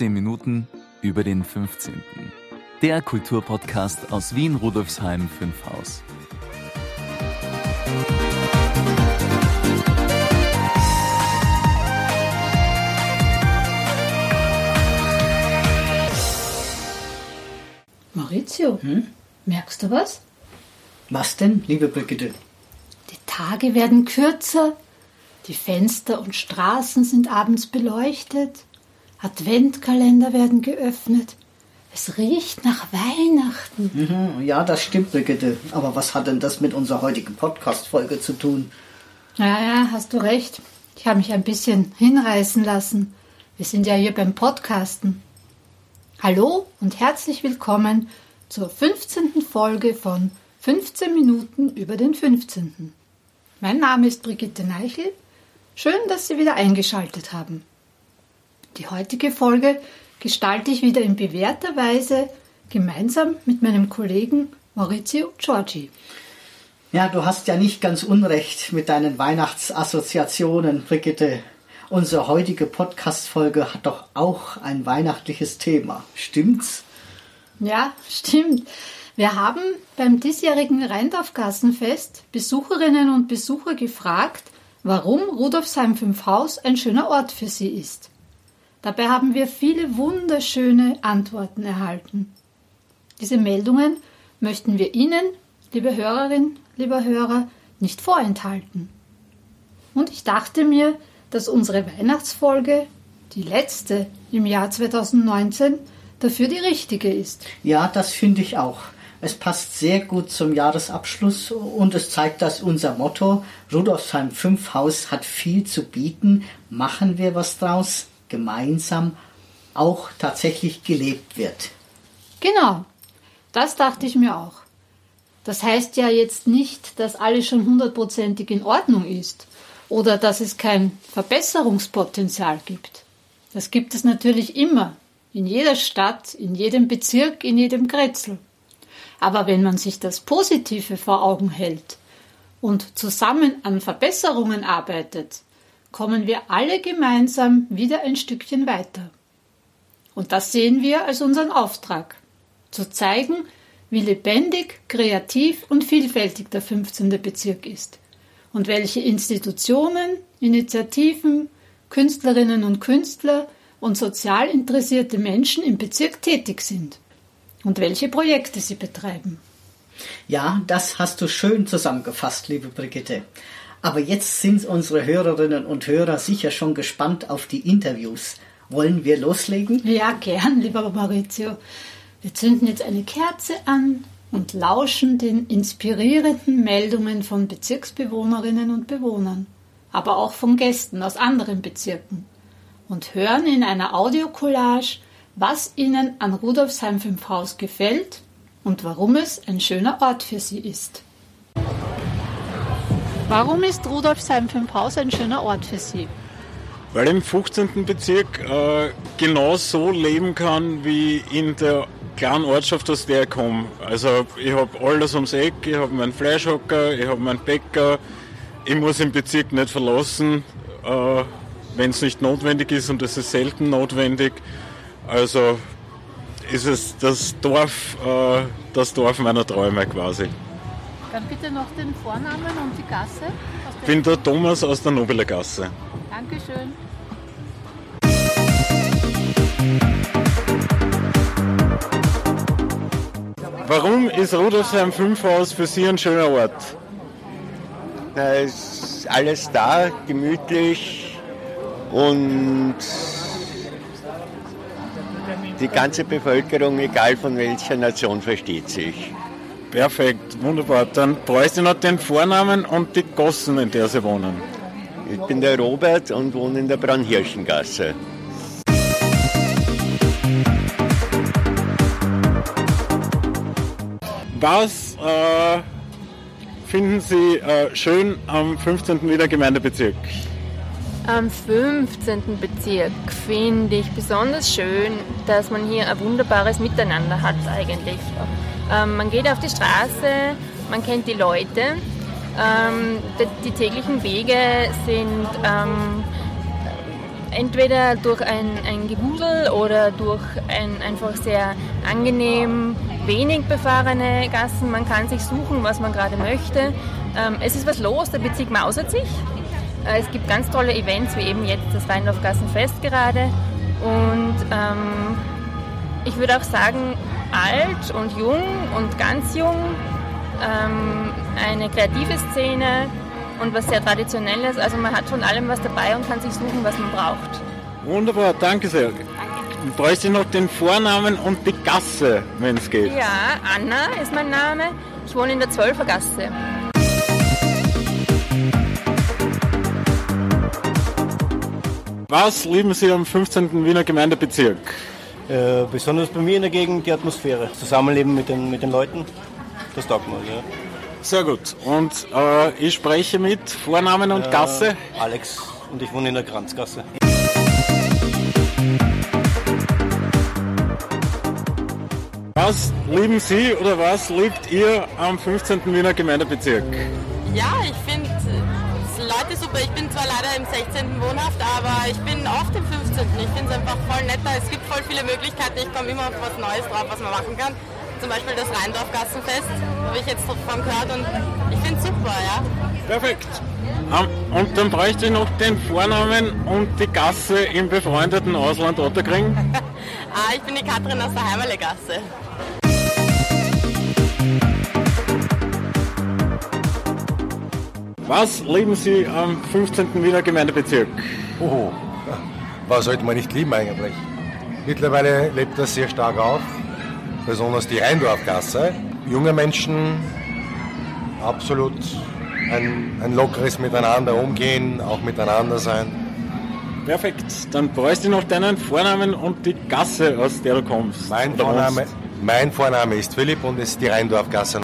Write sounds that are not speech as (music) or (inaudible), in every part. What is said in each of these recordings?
15 Minuten über den 15. Der Kulturpodcast aus Wien Rudolfsheim 5 Haus. Maurizio, Hm? merkst du was? Was denn, liebe Brigitte? Die Tage werden kürzer, die Fenster und Straßen sind abends beleuchtet, Adventkalender werden geöffnet. Es riecht nach Weihnachten. Mhm, ja, das stimmt, Brigitte. Aber was hat denn das mit unserer heutigen Podcast-Folge zu tun? Ja, ja, hast du recht. Ich habe mich ein bisschen hinreißen lassen. Wir sind ja hier beim Podcasten. Hallo und herzlich willkommen zur 15. Folge von 15 Minuten über den 15. Mein Name ist Brigitte Neichel. Schön, dass Sie wieder eingeschaltet haben. Die heutige Folge gestalte ich wieder in bewährter Weise gemeinsam mit meinem Kollegen Maurizio Giorgi. Ja, du hast ja nicht ganz unrecht mit deinen Weihnachtsassoziationen, Brigitte. Unsere heutige Podcast-Folge hat doch auch ein weihnachtliches Thema. Stimmt's? Ja, stimmt. Wir haben beim diesjährigen Rheindorfgassenfest Besucherinnen und Besucher gefragt, warum Rudolfsheim 5 Haus ein schöner Ort für sie ist. Dabei haben wir viele wunderschöne Antworten erhalten. Diese Meldungen möchten wir Ihnen, liebe Hörerin, lieber Hörer, nicht vorenthalten. Und ich dachte mir, dass unsere Weihnachtsfolge, die letzte im Jahr 2019, dafür die richtige ist. Ja, das finde ich auch. Es passt sehr gut zum Jahresabschluss und es zeigt, dass unser Motto Rudolfsheim 5 Haus hat viel zu bieten, machen wir was draus, gemeinsam auch tatsächlich gelebt wird. Genau, das dachte ich mir auch. Das heißt ja jetzt nicht, dass alles schon hundertprozentig in Ordnung ist oder dass es kein Verbesserungspotenzial gibt. Das gibt es natürlich immer, in jeder Stadt, in jedem Bezirk, in jedem Kretzel. Aber wenn man sich das Positive vor Augen hält und zusammen an Verbesserungen arbeitet, kommen wir alle gemeinsam wieder ein Stückchen weiter. Und das sehen wir als unseren Auftrag, zu zeigen, wie lebendig, kreativ und vielfältig der 15. Bezirk ist und welche Institutionen, Initiativen, Künstlerinnen und Künstler und sozial interessierte Menschen im Bezirk tätig sind und welche Projekte sie betreiben. Ja, das hast du schön zusammengefasst, liebe Brigitte. Aber jetzt sind unsere Hörerinnen und Hörer sicher schon gespannt auf die Interviews. Wollen wir loslegen? Ja, gern, lieber Maurizio. Wir zünden jetzt eine Kerze an und lauschen den inspirierenden Meldungen von Bezirksbewohnerinnen und Bewohnern, aber auch von Gästen aus anderen Bezirken und hören in einer Audiocollage, was ihnen an Rudolfsheim 5 Haus gefällt und warum es ein schöner Ort für sie ist. Warum ist Rudolfsheim 5 Haus ein schöner Ort für Sie? Weil ich im 15. Bezirk äh, genau so leben kann wie in der kleinen Ortschaft, aus der ich komme. Also ich habe alles ums Eck, ich habe meinen Fleischhocker, ich habe meinen Bäcker. Ich muss den Bezirk nicht verlassen, äh, wenn es nicht notwendig ist und es ist selten notwendig. Also ist es das Dorf, äh, das Dorf meiner Träume quasi. Dann bitte noch den Vornamen und die Gasse. Ich bin der Thomas aus der Nobeler Gasse. Dankeschön. Warum ist Rudolfsheim 5 Haus für Sie ein schöner Ort? Da ist alles da, gemütlich und die ganze Bevölkerung, egal von welcher Nation, versteht sich. Perfekt, wunderbar. Dann bräuchte ich noch den Vornamen und die Gossen, in der Sie wohnen. Ich bin der Robert und wohne in der Braunhirschengasse. Was äh, finden Sie äh, schön am 15. Wiener Gemeindebezirk? Am 15. Bezirk finde ich besonders schön, dass man hier ein wunderbares Miteinander hat eigentlich. Ähm, man geht auf die Straße, man kennt die Leute, ähm, die, die, täglichen Wege sind ähm, entweder durch ein, ein Gewusel oder durch ein einfach sehr angenehm wenig befahrene Gassen. Man kann sich suchen, was man gerade möchte. Ähm, es ist was los, der Bezirk mausert sich. Äh, es gibt ganz tolle Events, wie eben jetzt das Rheindorfgassenfest gerade. Und ähm, ich würde auch sagen, alt und jung und ganz jung, ähm, eine kreative Szene und was sehr traditionelles. Also man hat von allem was dabei und kann sich suchen, was man braucht. Wunderbar, danke sehr. Du bräuchte noch den Vornamen und die Gasse, wenn es geht. Ja, Anna ist mein Name. Ich wohne in der Zwölfer Gasse. Was lieben Sie am 15. Wiener Gemeindebezirk? Äh, besonders bei mir in der Gegend die Atmosphäre. Zusammenleben mit den, mit den Leuten, das taugt mir. Ja. Sehr gut. Und äh, ich spreche mit Vornamen und Äh, Gasse. Alex und ich wohne in der Kranzgasse. Was lieben Sie oder was liebt ihr am 15. Wiener Gemeindebezirk? Ja, ich finde Leute super. Ich bin zwar leider im 16. wohnhaft, aber ich bin oft im 15. Ich finde es einfach voll netter. Es gibt voll viele Möglichkeiten. Ich komme immer auf was Neues drauf, was man machen kann. Zum Beispiel das Rheindorf-Gassenfest, habe ich jetzt davon gehört und ich finde es super, ja. Perfekt. Und dann bräuchte ich noch den Vornamen und die Gasse im befreundeten Ausland Otterkring. (laughs) Ah, ich bin die Katrin aus der Heimerlegasse. Was lieben Sie am 15. Wiener Gemeindebezirk? Oh, was sollte man nicht lieben eigentlich? Mittlerweile lebt das sehr stark auf, besonders die Rheindorfgasse. Junge Menschen, absolut ein, ein lockeres Miteinander umgehen, auch miteinander sein. Perfekt. Dann bräuchte ich noch deinen Vornamen und die Gasse, aus der du kommst. Mein Vorname, mein Vorname ist Philipp und es ist die Rheindorfgasse.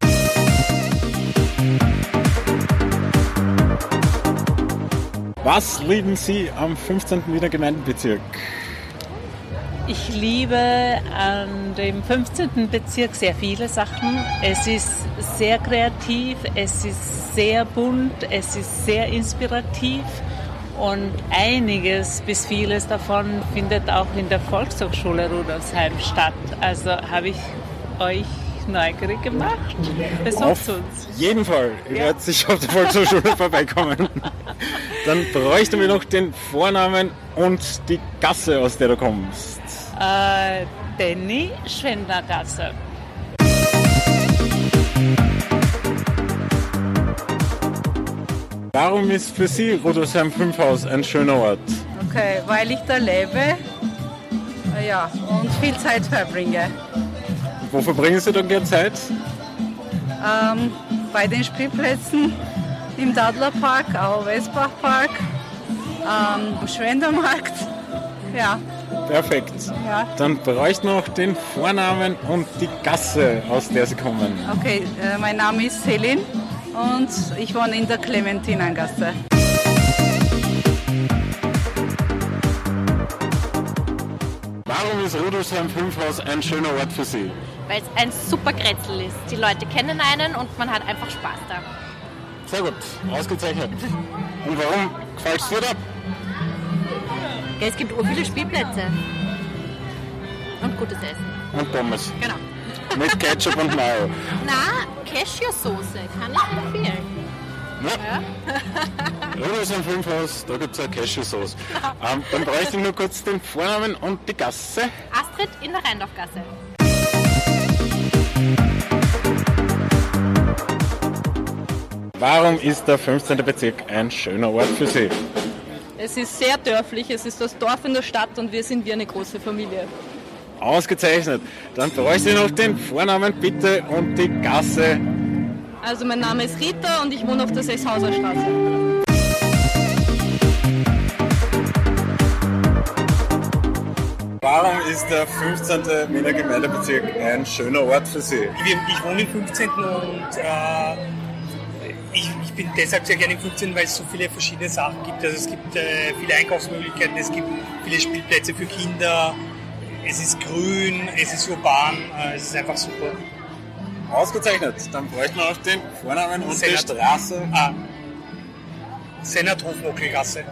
Was lieben Sie am 15. Wiener Gemeindebezirk? Ich liebe an dem 15. Bezirk sehr viele Sachen. Es ist sehr kreativ, es ist sehr bunt, es ist sehr inspirativ und einiges bis vieles davon findet auch in der Volkshochschule Rudolfsheim statt. Also habe ich euch neugierig gemacht. Besucht Auf uns. jeden Fall. Ich werde sicher auf der Volkshochschule (laughs) vorbeikommen. Dann bräuchten wir noch den Vornamen und die Gasse, aus der du kommst. Äh, Danny Schwendergasse. Warum ist für Sie Rudolfsheim 5 Haus ein schöner Ort? Okay, weil ich da lebe ja, und viel Zeit verbringe. Wo verbringen Sie dann gerne Zeit? Ähm, bei den Spielplätzen im Dadlerpark, auch Westbachpark, ähm, am Schwendermarkt. Ja, Perfekt. ja. Dann bräuchte noch den Vornamen und die Gasse, aus der Sie kommen. Okay, äh, mein Name ist Selin und ich wohne in der Clementinengasse. Warum ist Rudolfsheim 5 Haus ein schöner Ort für Sie? Weil es ein super Grätzl ist. Die Leute kennen einen und man hat einfach Spaß da. Sehr gut, ausgezeichnet. Und warum gefällt es dir da? Ja, es gibt ur viele Spielplätze. Und gutes Essen. Und Pommes. Genau. Mit Ketchup und Mayo. (laughs) Na, Cashewsoße kann ich empfehlen. Ja. Rudolfsheim 5 Haus, da gibt es eine Cashew-Sauce. Ähm, dann bräuchte ich nur kurz den Vornamen und die Gasse. Astrid in der Rheindorfgasse. Warum ist der 15. Bezirk ein schöner Ort für Sie? Es ist sehr dörflich, es ist das Dorf in der Stadt und wir sind wie eine große Familie. Ausgezeichnet. Dann bräuchte ich noch den Vornamen bitte und die Gasse. Also mein Name ist Rita und ich wohne auf der Sechshauser Straße. Warum ist der 15. Wiener Gemeindebezirk ein schöner Ort für Sie? Ich, ich wohne im 15. und äh, ich, ich, bin deshalb sehr gerne im 15, weil es so viele verschiedene Sachen gibt. Also es gibt äh, viele Einkaufsmöglichkeiten, es gibt viele Spielplätze für Kinder, es ist grün, es ist urban, äh, es ist einfach super. Ausgezeichnet. Dann bräuchten wir auch den Vornamen und die Straße. Ah. Senat Hofmockelgasse.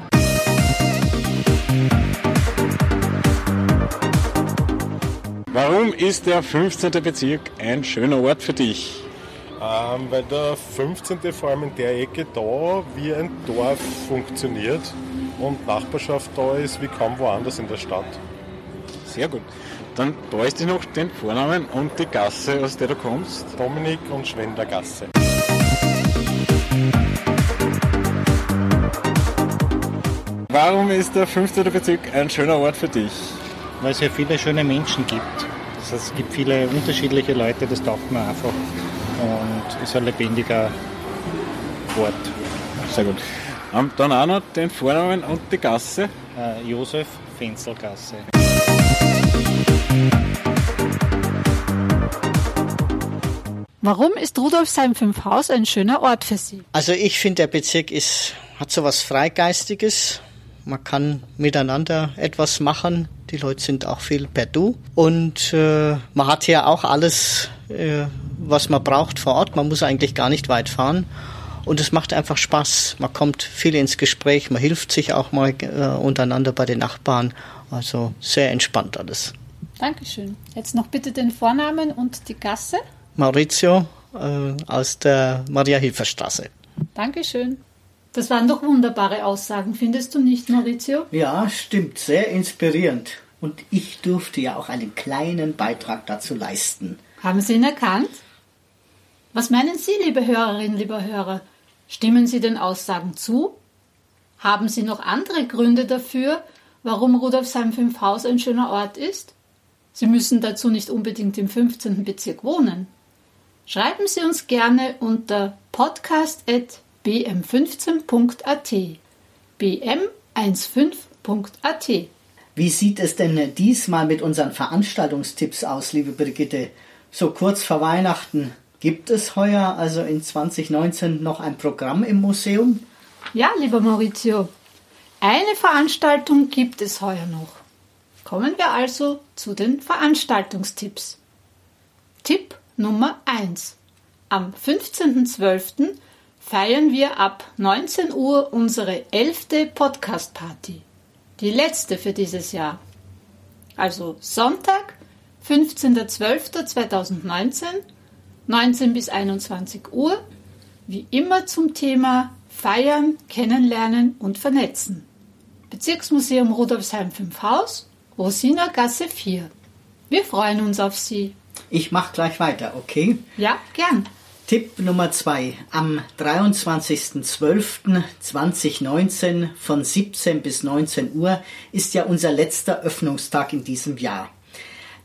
Warum ist der 15. Bezirk ein schöner Ort für dich? Ähm, weil der 15. vor allem in der Ecke da wie ein Dorf funktioniert und Nachbarschaft da ist wie kaum woanders in der Stadt. Sehr gut. Dann bräuchte ich noch den Vornamen und die Gasse, aus der du kommst. Dominik und Schwender Gasse. Warum ist der 15. Bezirk ein schöner Ort für dich? Weil es ja viele schöne Menschen gibt. Das heißt, es gibt viele unterschiedliche Leute, das taugt mir einfach. Und ist ein lebendiger Ort. Sehr gut. Um, dann auch noch den Vornamen und die Gasse. Äh, Josef Fenzelgasse. Warum ist Rudolfsheim 5 Haus ein schöner Ort für Sie? Also ich finde, der Bezirk ist, hat so was Freigeistiges. Man kann miteinander etwas machen. Die Leute sind auch viel per Du. Und äh, man hat hier auch alles, äh, was man braucht vor Ort. Man muss eigentlich gar nicht weit fahren. Und es macht einfach Spaß. Man kommt viel ins Gespräch, man hilft sich auch mal äh, untereinander bei den Nachbarn. Also sehr entspannt alles. Dankeschön. Jetzt noch bitte den Vornamen und die Gasse. Maurizio äh, aus der Maria-Hilfer-Straße. Dankeschön. Das waren doch wunderbare Aussagen, findest du nicht, Maurizio? Ja, stimmt. Sehr inspirierend. Und ich durfte ja auch einen kleinen Beitrag dazu leisten. Haben Sie ihn erkannt? Was meinen Sie, liebe Hörerinnen, lieber Hörer? Stimmen Sie den Aussagen zu? Haben Sie noch andere Gründe dafür, warum Rudolfsheim 5 Haus ein schöner Ort ist? Sie müssen dazu nicht unbedingt im 15. Bezirk wohnen. Schreiben Sie uns gerne unter podcast.bm15.at bm15.at Wie sieht es denn diesmal mit unseren Veranstaltungstipps aus, liebe Brigitte? So kurz vor Weihnachten. Gibt es heuer, also in 2019, noch ein Programm im Museum? Ja, lieber Maurizio. Eine Veranstaltung gibt es heuer noch. Kommen wir also zu den Veranstaltungstipps. Tipp Nummer 1. Am 15.12. feiern wir ab 19 Uhr unsere elfte Podcast-Party. Die letzte für dieses Jahr. Also Sonntag, 15.12.2019, 19 bis 21 Uhr, wie immer zum Thema Feiern, Kennenlernen und Vernetzen. Bezirksmuseum Rudolfsheim 5 Haus, Rosina Gasse 4. Wir freuen uns auf Sie. Ich mache gleich weiter, okay? Ja, gern. Tipp Nummer 2. Am 23.12.2019 von 17 bis 19 Uhr ist ja unser letzter Öffnungstag in diesem Jahr.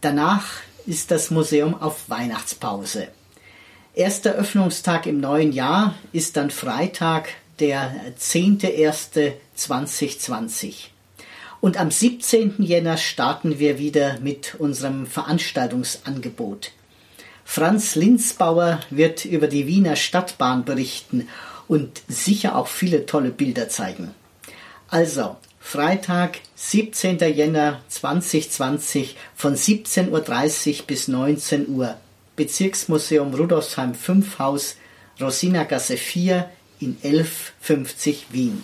Danach ist das Museum auf Weihnachtspause. Erster Öffnungstag im neuen Jahr ist dann Freitag, der 10.01.2020. Und am 17. Jänner starten wir wieder mit unserem Veranstaltungsangebot. Franz Linzbauer wird über die Wiener Stadtbahn berichten und sicher auch viele tolle Bilder zeigen. Also, Freitag, 17. Jänner 2020 von 17.30 Uhr bis 19 Uhr. Bezirksmuseum Rudolfsheim 5 Haus, Rosinagasse 4 in 1150 Wien.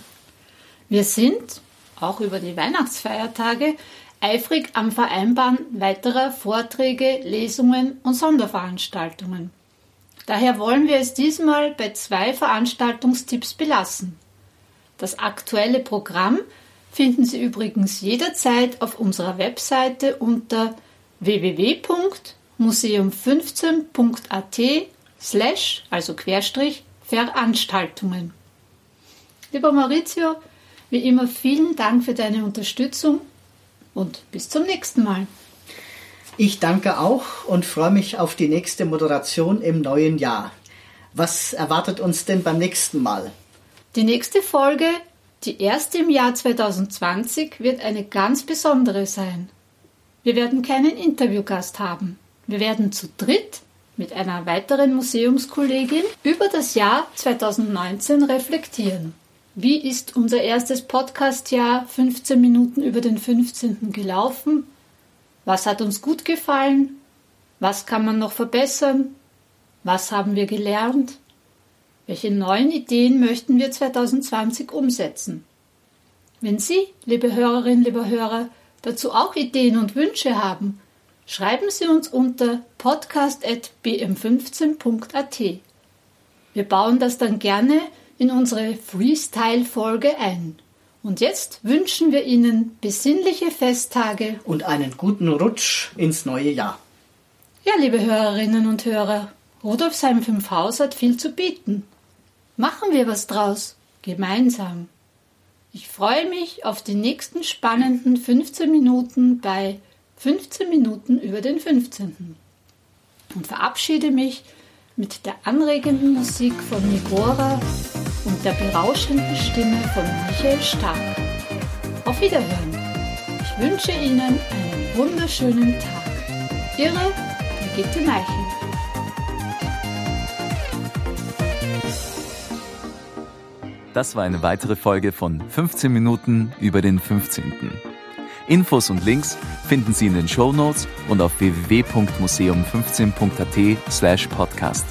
Wir sind, auch über die Weihnachtsfeiertage, eifrig am Vereinbaren weiterer Vorträge, Lesungen und Sonderveranstaltungen. Daher wollen wir es diesmal bei zwei Veranstaltungstipps belassen. Das aktuelle Programm finden Sie übrigens jederzeit auf unserer Webseite unter www.museum15.at slash, also Querstrich, Veranstaltungen. Lieber Maurizio, wie immer vielen Dank für deine Unterstützung und bis zum nächsten Mal. Ich danke auch und freue mich auf die nächste Moderation im neuen Jahr. Was erwartet uns denn beim nächsten Mal? Die nächste Folge, die erste im Jahr 2020, wird eine ganz besondere sein. Wir werden keinen Interviewgast haben. Wir werden zu dritt mit einer weiteren Museumskollegin über das Jahr 2019 reflektieren. Wie ist unser erstes Podcast-Jahr 15 Minuten über den 15. gelaufen? Was hat uns gut gefallen? Was kann man noch verbessern? Was haben wir gelernt? Welche neuen Ideen möchten wir 2020 umsetzen? Wenn Sie, liebe Hörerinnen, liebe Hörer, dazu auch Ideen und Wünsche haben, schreiben Sie uns unter podcast.bm15.at. Wir bauen das dann gerne in unsere Freestyle-Folge ein. Und jetzt wünschen wir Ihnen besinnliche Festtage und einen guten Rutsch ins neue Jahr. Ja, liebe Hörerinnen und Hörer, Rudolfsheim 5 Haus hat viel zu bieten. Machen wir was draus, gemeinsam. Ich freue mich auf die nächsten spannenden 15 Minuten bei 15 Minuten über den 15. Und verabschiede mich mit der anregenden Musik von Nigora und der berauschenden Stimme von Michael Stark. Auf Wiederhören. Ich wünsche Ihnen einen wunderschönen Tag. Ihre Brigitte Meichel. Das war eine weitere Folge von 15 Minuten über den 15. Infos und Links finden Sie in den Show Notes und auf www.museum15.at slash podcast.